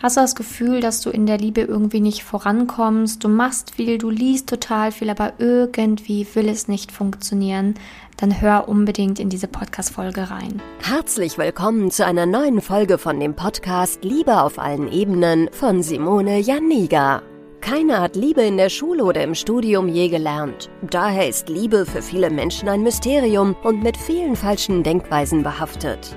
Hast du das Gefühl, dass du in der Liebe irgendwie nicht vorankommst? Du machst viel, du liest total viel, aber irgendwie will es nicht funktionieren? Dann hör unbedingt in diese Podcast-Folge rein. Herzlich willkommen zu einer neuen Folge von dem Podcast Liebe auf allen Ebenen von Simone Janiga. Keiner hat Liebe in der Schule oder im Studium je gelernt. Daher ist Liebe für viele Menschen ein Mysterium und mit vielen falschen Denkweisen behaftet.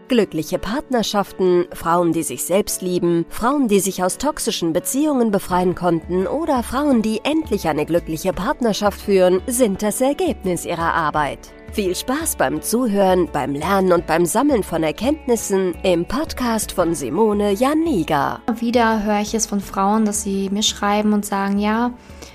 Glückliche Partnerschaften, Frauen, die sich selbst lieben, Frauen, die sich aus toxischen Beziehungen befreien konnten oder Frauen, die endlich eine glückliche Partnerschaft führen, sind das Ergebnis ihrer Arbeit. Viel Spaß beim Zuhören, beim Lernen und beim Sammeln von Erkenntnissen im Podcast von Simone Janiga. Wieder höre ich es von Frauen, dass sie mir schreiben und sagen, ja,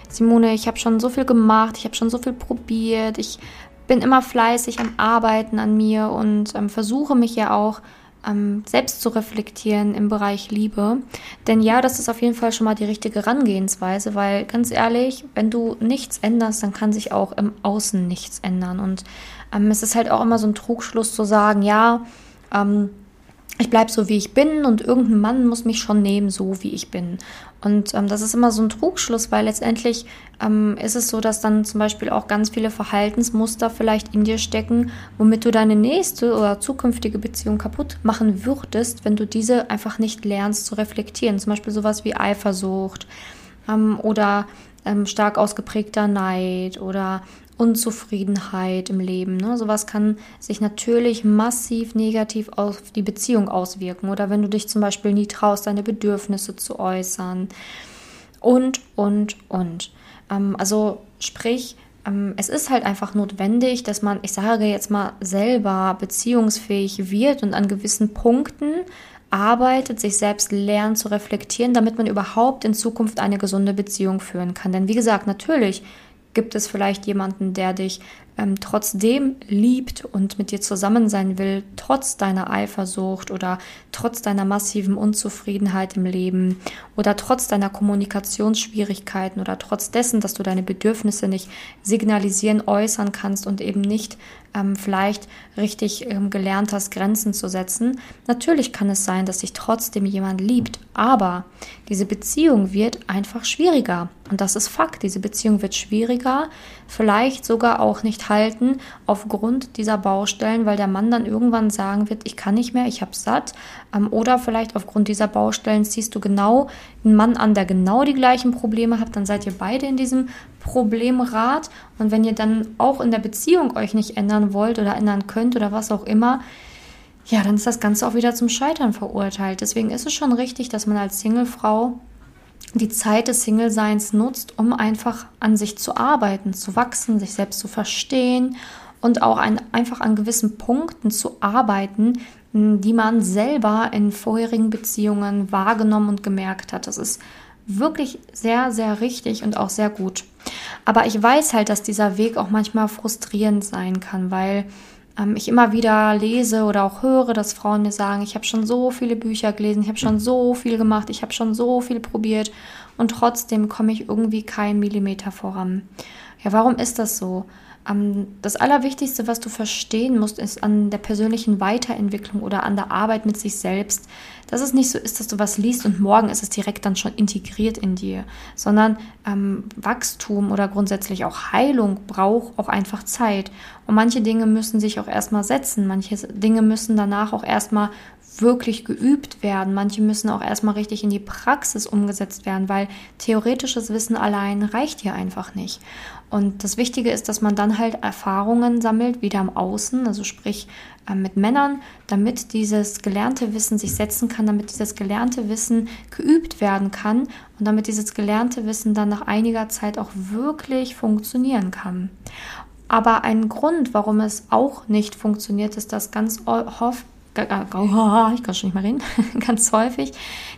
Simone, ich habe schon so viel gemacht, ich habe schon so viel probiert, ich bin immer fleißig am Arbeiten an mir und ähm, versuche mich ja auch ähm, selbst zu reflektieren im Bereich Liebe. Denn ja, das ist auf jeden Fall schon mal die richtige Herangehensweise, weil ganz ehrlich, wenn du nichts änderst, dann kann sich auch im Außen nichts ändern. Und ähm, es ist halt auch immer so ein Trugschluss zu sagen, ja, ähm, ich bleibe so, wie ich bin und irgendein Mann muss mich schon nehmen, so wie ich bin. Und ähm, das ist immer so ein Trugschluss, weil letztendlich ähm, ist es so, dass dann zum Beispiel auch ganz viele Verhaltensmuster vielleicht in dir stecken, womit du deine nächste oder zukünftige Beziehung kaputt machen würdest, wenn du diese einfach nicht lernst zu reflektieren. Zum Beispiel sowas wie Eifersucht ähm, oder ähm, stark ausgeprägter Neid oder Unzufriedenheit im Leben. Ne? Sowas kann sich natürlich massiv negativ auf die Beziehung auswirken. Oder wenn du dich zum Beispiel nie traust, deine Bedürfnisse zu äußern. Und, und, und. Ähm, also sprich, ähm, es ist halt einfach notwendig, dass man, ich sage jetzt mal, selber beziehungsfähig wird und an gewissen Punkten arbeitet, sich selbst lernt zu reflektieren, damit man überhaupt in Zukunft eine gesunde Beziehung führen kann. Denn wie gesagt, natürlich Gibt es vielleicht jemanden, der dich ähm, trotzdem liebt und mit dir zusammen sein will, trotz deiner Eifersucht oder trotz deiner massiven Unzufriedenheit im Leben oder trotz deiner Kommunikationsschwierigkeiten oder trotz dessen, dass du deine Bedürfnisse nicht signalisieren, äußern kannst und eben nicht ähm, vielleicht richtig ähm, gelernt hast, Grenzen zu setzen. Natürlich kann es sein, dass dich trotzdem jemand liebt, aber diese Beziehung wird einfach schwieriger. Und das ist Fakt. Diese Beziehung wird schwieriger, vielleicht sogar auch nicht halten aufgrund dieser Baustellen, weil der Mann dann irgendwann sagen wird, ich kann nicht mehr, ich habe satt. Ähm, oder vielleicht aufgrund dieser Baustellen ziehst du genau einen Mann an, der genau die gleichen Probleme hat, dann seid ihr beide in diesem Problemrad. Und wenn ihr dann auch in der Beziehung euch nicht ändern wollt oder ändern könnt oder was auch immer, ja, dann ist das Ganze auch wieder zum Scheitern verurteilt. Deswegen ist es schon richtig, dass man als Singlefrau die Zeit des Single-Seins nutzt, um einfach an sich zu arbeiten, zu wachsen, sich selbst zu verstehen und auch ein, einfach an gewissen Punkten zu arbeiten, die man selber in vorherigen Beziehungen wahrgenommen und gemerkt hat. Das ist wirklich sehr, sehr richtig und auch sehr gut. Aber ich weiß halt, dass dieser Weg auch manchmal frustrierend sein kann, weil ich immer wieder lese oder auch höre, dass Frauen mir sagen, ich habe schon so viele Bücher gelesen, ich habe schon so viel gemacht, ich habe schon so viel probiert und trotzdem komme ich irgendwie keinen Millimeter voran. Ja, warum ist das so? Das Allerwichtigste, was du verstehen musst, ist an der persönlichen Weiterentwicklung oder an der Arbeit mit sich selbst, dass es nicht so ist, dass du was liest und morgen ist es direkt dann schon integriert in dir, sondern ähm, Wachstum oder grundsätzlich auch Heilung braucht auch einfach Zeit. Und manche Dinge müssen sich auch erstmal setzen, manche Dinge müssen danach auch erstmal wirklich geübt werden. Manche müssen auch erstmal richtig in die Praxis umgesetzt werden, weil theoretisches Wissen allein reicht hier einfach nicht. Und das Wichtige ist, dass man dann halt Erfahrungen sammelt, wieder im Außen, also sprich äh, mit Männern, damit dieses gelernte Wissen sich setzen kann, damit dieses gelernte Wissen geübt werden kann und damit dieses gelernte Wissen dann nach einiger Zeit auch wirklich funktionieren kann. Aber ein Grund, warum es auch nicht funktioniert, ist, dass ganz oft ich kann schon nicht mehr reden, ganz häufig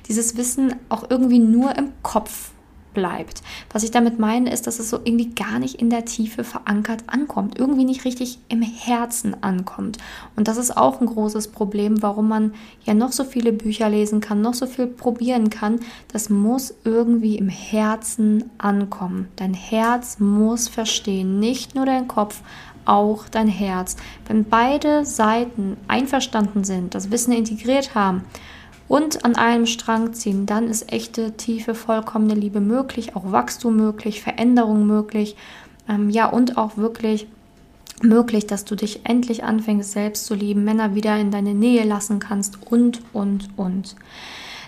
dieses Wissen auch irgendwie nur im Kopf bleibt. Was ich damit meine, ist, dass es so irgendwie gar nicht in der Tiefe verankert ankommt, irgendwie nicht richtig im Herzen ankommt. Und das ist auch ein großes Problem, warum man ja noch so viele Bücher lesen kann, noch so viel probieren kann. Das muss irgendwie im Herzen ankommen. Dein Herz muss verstehen, nicht nur dein Kopf, auch dein Herz. Wenn beide Seiten einverstanden sind, das Wissen integriert haben, und an einem Strang ziehen, dann ist echte, tiefe, vollkommene Liebe möglich, auch Wachstum möglich, Veränderung möglich, ähm, ja, und auch wirklich möglich, dass du dich endlich anfängst, selbst zu lieben, Männer wieder in deine Nähe lassen kannst und, und, und.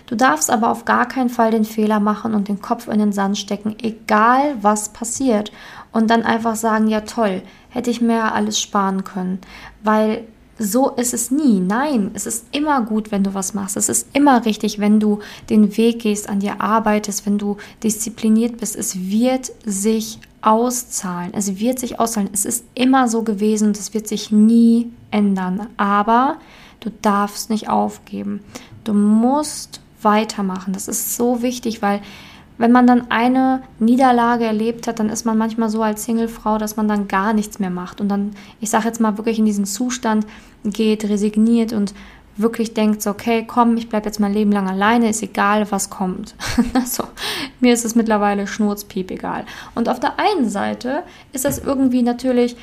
Du darfst aber auf gar keinen Fall den Fehler machen und den Kopf in den Sand stecken, egal was passiert. Und dann einfach sagen, ja toll, hätte ich mir alles sparen können. Weil so ist es nie. Nein, es ist immer gut, wenn du was machst. Es ist immer richtig, wenn du den Weg gehst, an dir arbeitest, wenn du diszipliniert bist. Es wird sich auszahlen. Es wird sich auszahlen. Es ist immer so gewesen und es wird sich nie ändern. Aber du darfst nicht aufgeben. Du musst weitermachen. Das ist so wichtig, weil wenn man dann eine Niederlage erlebt hat, dann ist man manchmal so als Singlefrau, dass man dann gar nichts mehr macht und dann, ich sage jetzt mal wirklich in diesen Zustand geht, resigniert und wirklich denkt, so, okay, komm, ich bleibe jetzt mein Leben lang alleine, ist egal, was kommt. also, mir ist es mittlerweile schnurzpiep egal. Und auf der einen Seite ist das irgendwie natürlich,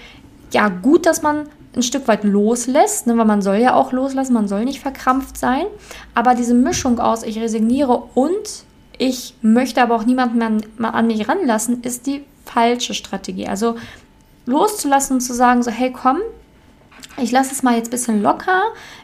ja, gut, dass man ein Stück weit loslässt, ne, weil man soll ja auch loslassen, man soll nicht verkrampft sein. Aber diese Mischung aus, ich resigniere und ich möchte aber auch niemanden mehr an mich ranlassen, ist die falsche Strategie. Also loszulassen und zu sagen, so, hey, komm, ich lasse es mal jetzt ein bisschen locker,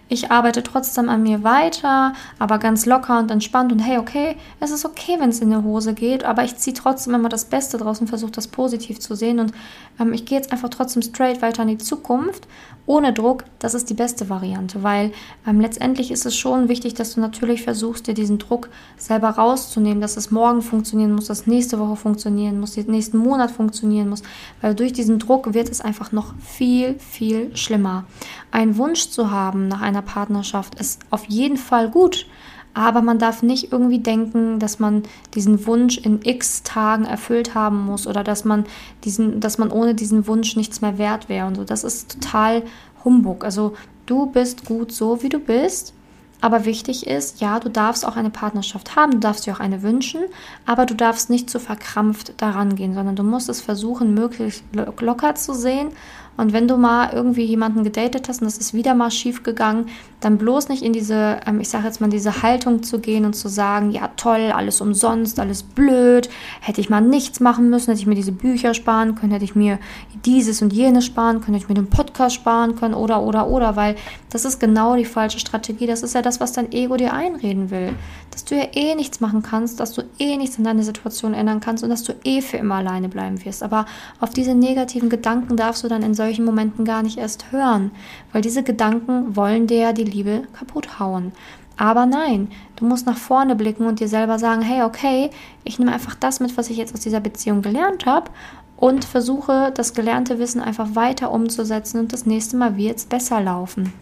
ich arbeite trotzdem an mir weiter, aber ganz locker und entspannt und hey, okay, es ist okay, wenn es in die Hose geht, aber ich ziehe trotzdem immer das Beste draus und versuche das positiv zu sehen und ähm, ich gehe jetzt einfach trotzdem straight weiter in die Zukunft, ohne Druck, das ist die beste Variante, weil ähm, letztendlich ist es schon wichtig, dass du natürlich versuchst, dir diesen Druck selber rauszunehmen, dass es morgen funktionieren muss, dass nächste Woche funktionieren muss, den nächsten Monat funktionieren muss, weil durch diesen Druck wird es einfach noch viel, viel schlimmer. Ein Wunsch zu haben nach einer Partnerschaft ist auf jeden Fall gut, aber man darf nicht irgendwie denken, dass man diesen Wunsch in x Tagen erfüllt haben muss oder dass man diesen, dass man ohne diesen Wunsch nichts mehr wert wäre und so. Das ist total Humbug. Also du bist gut so, wie du bist. Aber wichtig ist, ja, du darfst auch eine Partnerschaft haben, du darfst dir auch eine wünschen, aber du darfst nicht zu verkrampft daran gehen, sondern du musst es versuchen, möglichst locker zu sehen und wenn du mal irgendwie jemanden gedatet hast und das ist wieder mal schief gegangen, dann bloß nicht in diese, ähm, ich sage jetzt mal, diese Haltung zu gehen und zu sagen, ja toll, alles umsonst, alles blöd, hätte ich mal nichts machen müssen, hätte ich mir diese Bücher sparen können, hätte ich mir dieses und jenes sparen können, hätte ich mir den Podcast sparen können oder, oder, oder, weil das ist genau die falsche Strategie. Das ist ja das, was dein Ego dir einreden will. Dass du ja eh nichts machen kannst, dass du eh nichts in deiner Situation ändern kannst und dass du eh für immer alleine bleiben wirst. Aber auf diese negativen Gedanken darfst du dann in solchen Momenten gar nicht erst hören, weil diese Gedanken wollen dir die Liebe kaputt hauen. Aber nein, du musst nach vorne blicken und dir selber sagen, hey, okay, ich nehme einfach das mit, was ich jetzt aus dieser Beziehung gelernt habe und versuche das gelernte Wissen einfach weiter umzusetzen und das nächste Mal wird es besser laufen.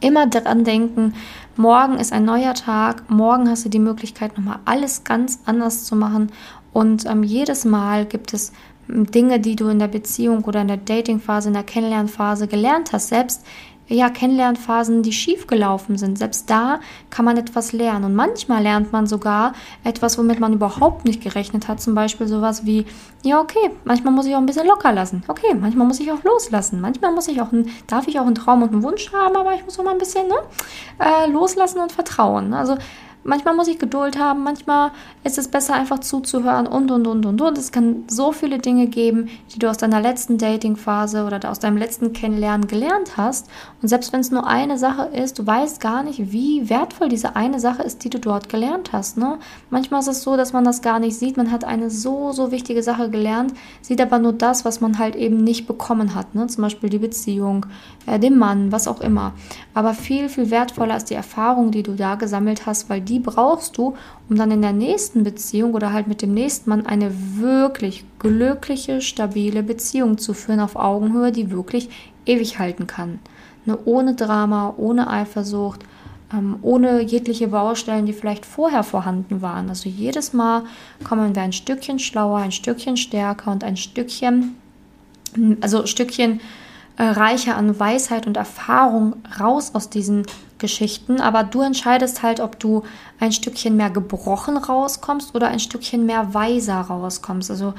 Immer daran denken, morgen ist ein neuer Tag, morgen hast du die Möglichkeit, nochmal alles ganz anders zu machen und ähm, jedes Mal gibt es Dinge, die du in der Beziehung oder in der Datingphase, in der Kennenlernphase gelernt hast, selbst ja, Kennenlernphasen, die schief gelaufen sind. Selbst da kann man etwas lernen. Und manchmal lernt man sogar etwas, womit man überhaupt nicht gerechnet hat. Zum Beispiel sowas wie, ja, okay, manchmal muss ich auch ein bisschen locker lassen. Okay, manchmal muss ich auch loslassen. Manchmal muss ich auch darf ich auch einen Traum und einen Wunsch haben, aber ich muss auch mal ein bisschen ne, äh, loslassen und vertrauen. Also Manchmal muss ich Geduld haben, manchmal ist es besser einfach zuzuhören und und und und und. Es kann so viele Dinge geben, die du aus deiner letzten Dating-Phase oder aus deinem letzten Kennenlernen gelernt hast. Und selbst wenn es nur eine Sache ist, du weißt gar nicht, wie wertvoll diese eine Sache ist, die du dort gelernt hast. Ne? Manchmal ist es so, dass man das gar nicht sieht. Man hat eine so, so wichtige Sache gelernt, sieht aber nur das, was man halt eben nicht bekommen hat. Ne? Zum Beispiel die Beziehung, äh, den Mann, was auch immer. Aber viel, viel wertvoller ist die Erfahrung, die du da gesammelt hast, weil die brauchst du, um dann in der nächsten Beziehung oder halt mit dem nächsten Mann eine wirklich glückliche, stabile Beziehung zu führen auf Augenhöhe, die wirklich ewig halten kann. Ne, ohne Drama, ohne Eifersucht, ähm, ohne jegliche Baustellen, die vielleicht vorher vorhanden waren. Also jedes Mal kommen wir ein Stückchen schlauer, ein Stückchen stärker und ein Stückchen, also Stückchen äh, reicher an Weisheit und Erfahrung raus aus diesen Geschichten. Aber du entscheidest halt, ob du ein Stückchen mehr gebrochen rauskommst oder ein Stückchen mehr weiser rauskommst. Also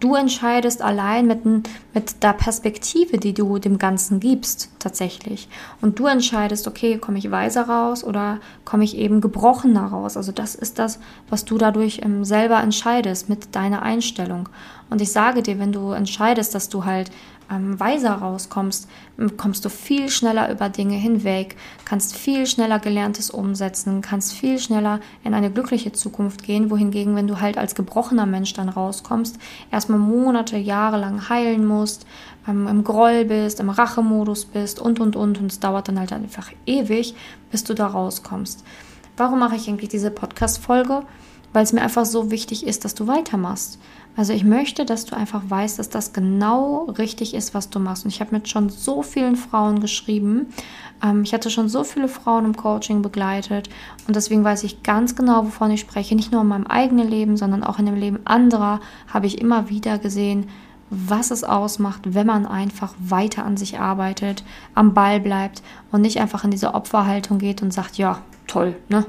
du entscheidest allein mit, mit der Perspektive, die du dem Ganzen gibst, tatsächlich. Und du entscheidest, okay, komme ich weiser raus oder komme ich eben gebrochener raus. Also das ist das, was du dadurch ähm, selber entscheidest mit deiner Einstellung. Und ich sage dir, wenn du entscheidest, dass du halt ähm, weiser rauskommst, kommst du viel schneller über Dinge hinweg, kannst viel schneller Gelerntes umsetzen, kannst viel schneller in eine glückliche Zukunft gehen, wohingegen, wenn du halt als gebrochener Mensch dann rauskommst, erstmal Monate, Jahre lang heilen musst, ähm, im Groll bist, im Rachemodus bist und, und, und, und es dauert dann halt einfach ewig, bis du da rauskommst. Warum mache ich eigentlich diese Podcast-Folge? Weil es mir einfach so wichtig ist, dass du weitermachst also ich möchte, dass du einfach weißt, dass das genau richtig ist, was du machst. Und ich habe mit schon so vielen Frauen geschrieben. Ähm, ich hatte schon so viele Frauen im Coaching begleitet. Und deswegen weiß ich ganz genau, wovon ich spreche. Nicht nur in meinem eigenen Leben, sondern auch in dem Leben anderer habe ich immer wieder gesehen, was es ausmacht, wenn man einfach weiter an sich arbeitet, am Ball bleibt und nicht einfach in diese Opferhaltung geht und sagt, ja, toll, ne?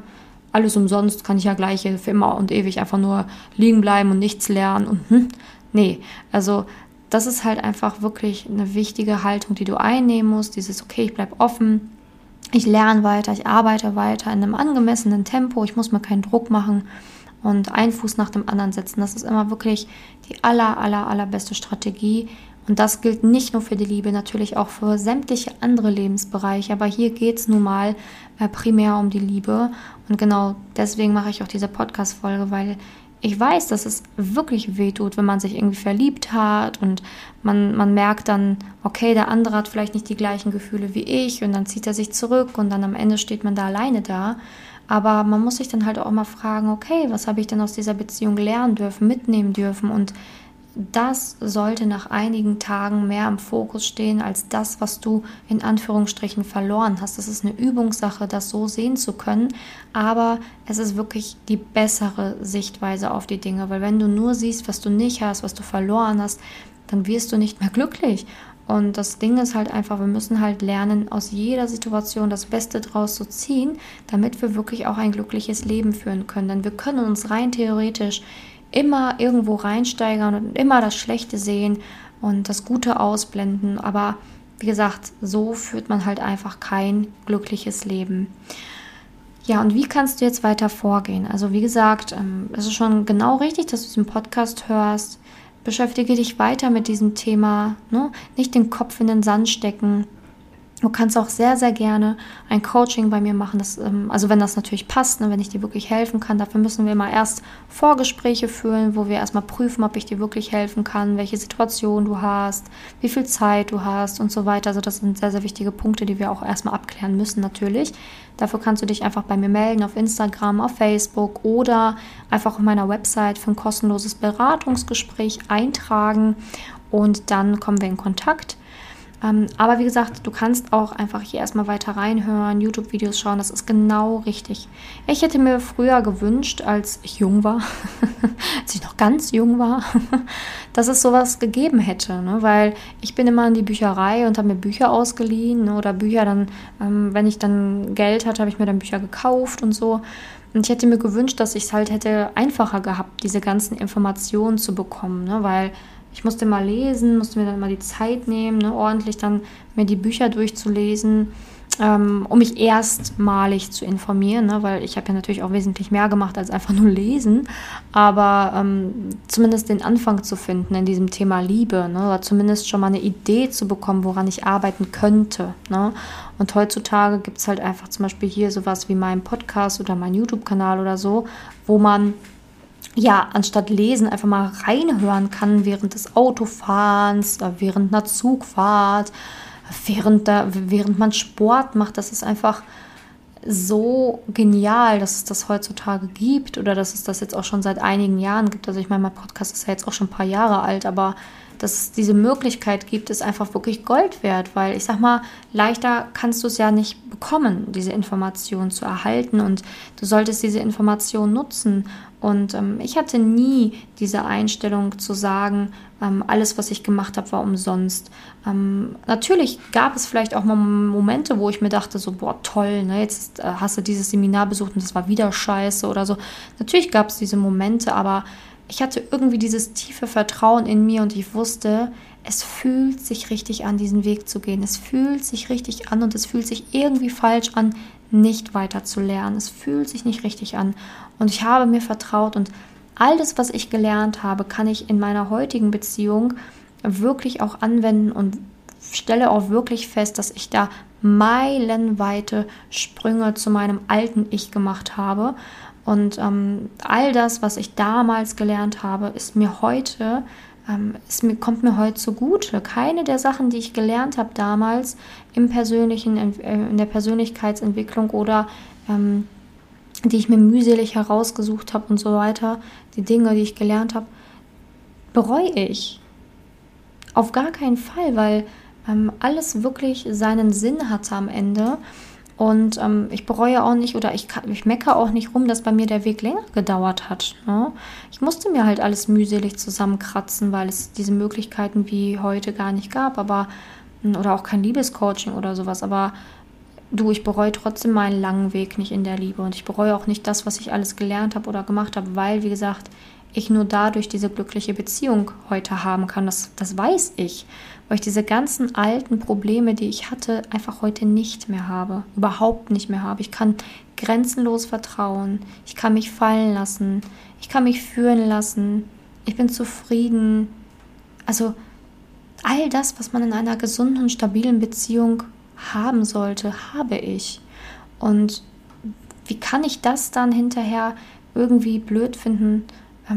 Alles umsonst, kann ich ja gleich für immer und ewig einfach nur liegen bleiben und nichts lernen und hm, nee, also das ist halt einfach wirklich eine wichtige Haltung, die du einnehmen musst, dieses okay, ich bleibe offen, ich lerne weiter, ich arbeite weiter in einem angemessenen Tempo, ich muss mir keinen Druck machen und einen Fuß nach dem anderen setzen. Das ist immer wirklich die aller, aller, allerbeste Strategie, und das gilt nicht nur für die Liebe, natürlich auch für sämtliche andere Lebensbereiche. Aber hier geht es nun mal äh, primär um die Liebe. Und genau deswegen mache ich auch diese Podcast-Folge, weil ich weiß, dass es wirklich wehtut, wenn man sich irgendwie verliebt hat und man, man merkt dann, okay, der andere hat vielleicht nicht die gleichen Gefühle wie ich und dann zieht er sich zurück und dann am Ende steht man da alleine da. Aber man muss sich dann halt auch mal fragen, okay, was habe ich denn aus dieser Beziehung lernen dürfen, mitnehmen dürfen und das sollte nach einigen Tagen mehr im Fokus stehen als das, was du in Anführungsstrichen verloren hast. Das ist eine Übungssache, das so sehen zu können, aber es ist wirklich die bessere Sichtweise auf die Dinge, weil wenn du nur siehst, was du nicht hast, was du verloren hast, dann wirst du nicht mehr glücklich. Und das Ding ist halt einfach, wir müssen halt lernen, aus jeder Situation das Beste draus zu ziehen, damit wir wirklich auch ein glückliches Leben führen können. Denn wir können uns rein theoretisch immer irgendwo reinsteigern und immer das Schlechte sehen und das Gute ausblenden. Aber wie gesagt, so führt man halt einfach kein glückliches Leben. Ja, und wie kannst du jetzt weiter vorgehen? Also wie gesagt, ähm, es ist schon genau richtig, dass du diesen Podcast hörst. Beschäftige dich weiter mit diesem Thema. Ne? Nicht den Kopf in den Sand stecken. Du kannst auch sehr, sehr gerne ein Coaching bei mir machen. Das, ähm, also wenn das natürlich passt, ne, wenn ich dir wirklich helfen kann. Dafür müssen wir mal erst Vorgespräche führen, wo wir erstmal prüfen, ob ich dir wirklich helfen kann, welche Situation du hast, wie viel Zeit du hast und so weiter. Also das sind sehr, sehr wichtige Punkte, die wir auch erstmal abklären müssen natürlich. Dafür kannst du dich einfach bei mir melden auf Instagram, auf Facebook oder einfach auf meiner Website für ein kostenloses Beratungsgespräch eintragen und dann kommen wir in Kontakt. Ähm, aber wie gesagt, du kannst auch einfach hier erstmal weiter reinhören, YouTube-Videos schauen, das ist genau richtig. Ich hätte mir früher gewünscht, als ich jung war, als ich noch ganz jung war, dass es sowas gegeben hätte, ne? weil ich bin immer in die Bücherei und habe mir Bücher ausgeliehen oder Bücher dann, ähm, wenn ich dann Geld hatte, habe ich mir dann Bücher gekauft und so. Und ich hätte mir gewünscht, dass ich es halt hätte einfacher gehabt, diese ganzen Informationen zu bekommen, ne? weil ich musste mal lesen, musste mir dann mal die Zeit nehmen, ne, ordentlich dann mir die Bücher durchzulesen, ähm, um mich erstmalig zu informieren, ne, weil ich habe ja natürlich auch wesentlich mehr gemacht als einfach nur lesen, aber ähm, zumindest den Anfang zu finden in diesem Thema Liebe, ne, oder zumindest schon mal eine Idee zu bekommen, woran ich arbeiten könnte. Ne. Und heutzutage gibt es halt einfach zum Beispiel hier sowas wie meinen Podcast oder meinen YouTube-Kanal oder so, wo man ja, anstatt lesen einfach mal reinhören kann während des Autofahrens, während einer Zugfahrt, während, da, während man Sport macht. Das ist einfach so genial, dass es das heutzutage gibt oder dass es das jetzt auch schon seit einigen Jahren gibt. Also ich meine, mein Podcast ist ja jetzt auch schon ein paar Jahre alt, aber dass es diese Möglichkeit gibt, ist einfach wirklich Gold wert, weil ich sag mal, leichter kannst du es ja nicht bekommen, diese Information zu erhalten und du solltest diese Information nutzen. Und ähm, ich hatte nie diese Einstellung zu sagen, ähm, alles, was ich gemacht habe, war umsonst. Ähm, natürlich gab es vielleicht auch mal Momente, wo ich mir dachte, so, boah, toll, ne, jetzt äh, hast du dieses Seminar besucht und das war wieder scheiße oder so. Natürlich gab es diese Momente, aber ich hatte irgendwie dieses tiefe Vertrauen in mir und ich wusste, es fühlt sich richtig an, diesen Weg zu gehen. Es fühlt sich richtig an und es fühlt sich irgendwie falsch an, nicht weiter zu lernen. Es fühlt sich nicht richtig an. Und ich habe mir vertraut und all das, was ich gelernt habe, kann ich in meiner heutigen Beziehung wirklich auch anwenden und stelle auch wirklich fest, dass ich da meilenweite Sprünge zu meinem alten Ich gemacht habe und ähm, all das, was ich damals gelernt habe, ist mir heute, ähm, ist mir, kommt mir heute zugute. Keine der Sachen, die ich gelernt habe damals im persönlichen, äh, in der Persönlichkeitsentwicklung oder ähm, die ich mir mühselig herausgesucht habe und so weiter, die Dinge, die ich gelernt habe, bereue ich. Auf gar keinen Fall, weil ähm, alles wirklich seinen Sinn hatte am Ende. Und ähm, ich bereue auch nicht oder ich, ich meckere auch nicht rum, dass bei mir der Weg länger gedauert hat. Ne? Ich musste mir halt alles mühselig zusammenkratzen, weil es diese Möglichkeiten wie heute gar nicht gab, aber hm, oder auch kein Liebescoaching oder sowas. Aber du, ich bereue trotzdem meinen langen Weg nicht in der Liebe und ich bereue auch nicht das, was ich alles gelernt habe oder gemacht habe, weil, wie gesagt, ich nur dadurch diese glückliche Beziehung heute haben kann. Das, das weiß ich, weil ich diese ganzen alten Probleme, die ich hatte, einfach heute nicht mehr habe, überhaupt nicht mehr habe. Ich kann grenzenlos vertrauen, ich kann mich fallen lassen, ich kann mich führen lassen, ich bin zufrieden. Also all das, was man in einer gesunden und stabilen Beziehung haben sollte, habe ich. Und wie kann ich das dann hinterher irgendwie blöd finden,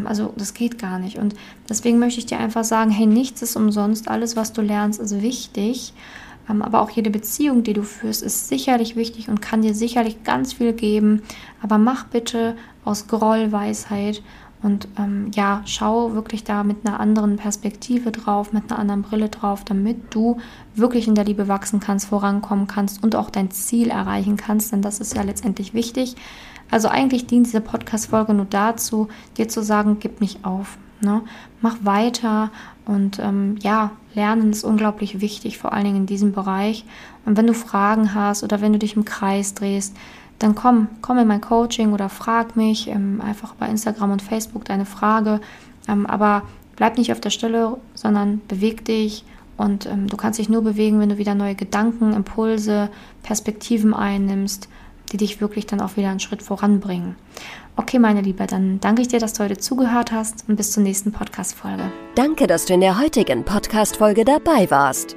also das geht gar nicht. Und deswegen möchte ich dir einfach sagen, hey, nichts ist umsonst, alles, was du lernst, ist wichtig. Ähm, aber auch jede Beziehung, die du führst, ist sicherlich wichtig und kann dir sicherlich ganz viel geben. Aber mach bitte aus Groll Weisheit und ähm, ja, schau wirklich da mit einer anderen Perspektive drauf, mit einer anderen Brille drauf, damit du wirklich in der Liebe wachsen kannst, vorankommen kannst und auch dein Ziel erreichen kannst. Denn das ist ja letztendlich wichtig. Also eigentlich dient diese Podcast-Folge nur dazu, dir zu sagen, gib nicht auf. Ne? Mach weiter und ähm, ja, Lernen ist unglaublich wichtig, vor allen Dingen in diesem Bereich. Und wenn du Fragen hast oder wenn du dich im Kreis drehst, dann komm, komm in mein Coaching oder frag mich ähm, einfach bei Instagram und Facebook deine Frage. Ähm, aber bleib nicht auf der Stelle, sondern beweg dich und ähm, du kannst dich nur bewegen, wenn du wieder neue Gedanken, Impulse, Perspektiven einnimmst die dich wirklich dann auch wieder einen Schritt voranbringen. Okay, meine Liebe, dann danke ich dir, dass du heute zugehört hast und bis zur nächsten Podcast-Folge. Danke, dass du in der heutigen Podcast-Folge dabei warst.